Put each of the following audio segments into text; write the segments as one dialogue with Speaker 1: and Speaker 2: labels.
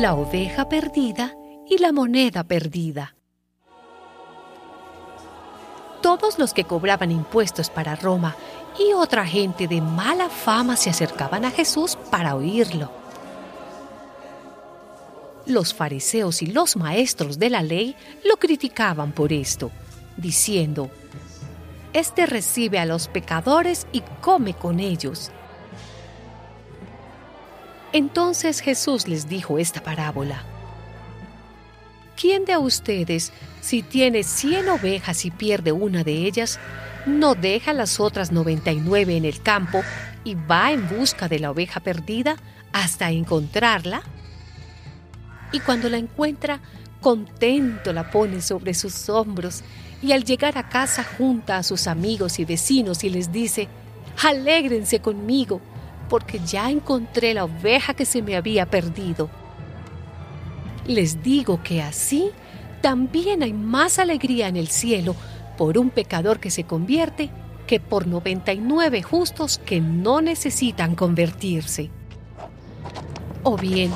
Speaker 1: La oveja perdida y la moneda perdida. Todos los que cobraban impuestos para Roma y otra gente de mala fama se acercaban a Jesús para oírlo. Los fariseos y los maestros de la ley lo criticaban por esto, diciendo, Este recibe a los pecadores y come con ellos. Entonces Jesús les dijo esta parábola. ¿Quién de ustedes, si tiene cien ovejas y pierde una de ellas, no deja las otras noventa y nueve en el campo y va en busca de la oveja perdida hasta encontrarla? Y cuando la encuentra, contento la pone sobre sus hombros y al llegar a casa junta a sus amigos y vecinos y les dice, alégrense conmigo, porque ya encontré la oveja que se me había perdido. Les digo que así también hay más alegría en el cielo por un pecador que se convierte que por 99 justos que no necesitan convertirse. O bien,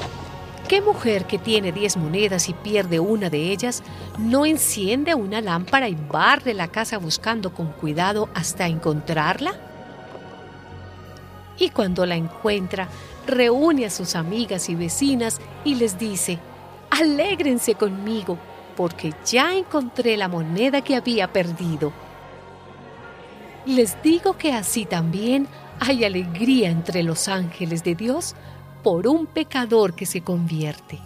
Speaker 1: ¿qué mujer que tiene 10 monedas y pierde una de ellas no enciende una lámpara y barre la casa buscando con cuidado hasta encontrarla? y cuando la encuentra, reúne a sus amigas y vecinas y les dice, alégrense conmigo, porque ya encontré la moneda que había perdido. Les digo que así también hay alegría entre los ángeles de Dios por un pecador que se convierte.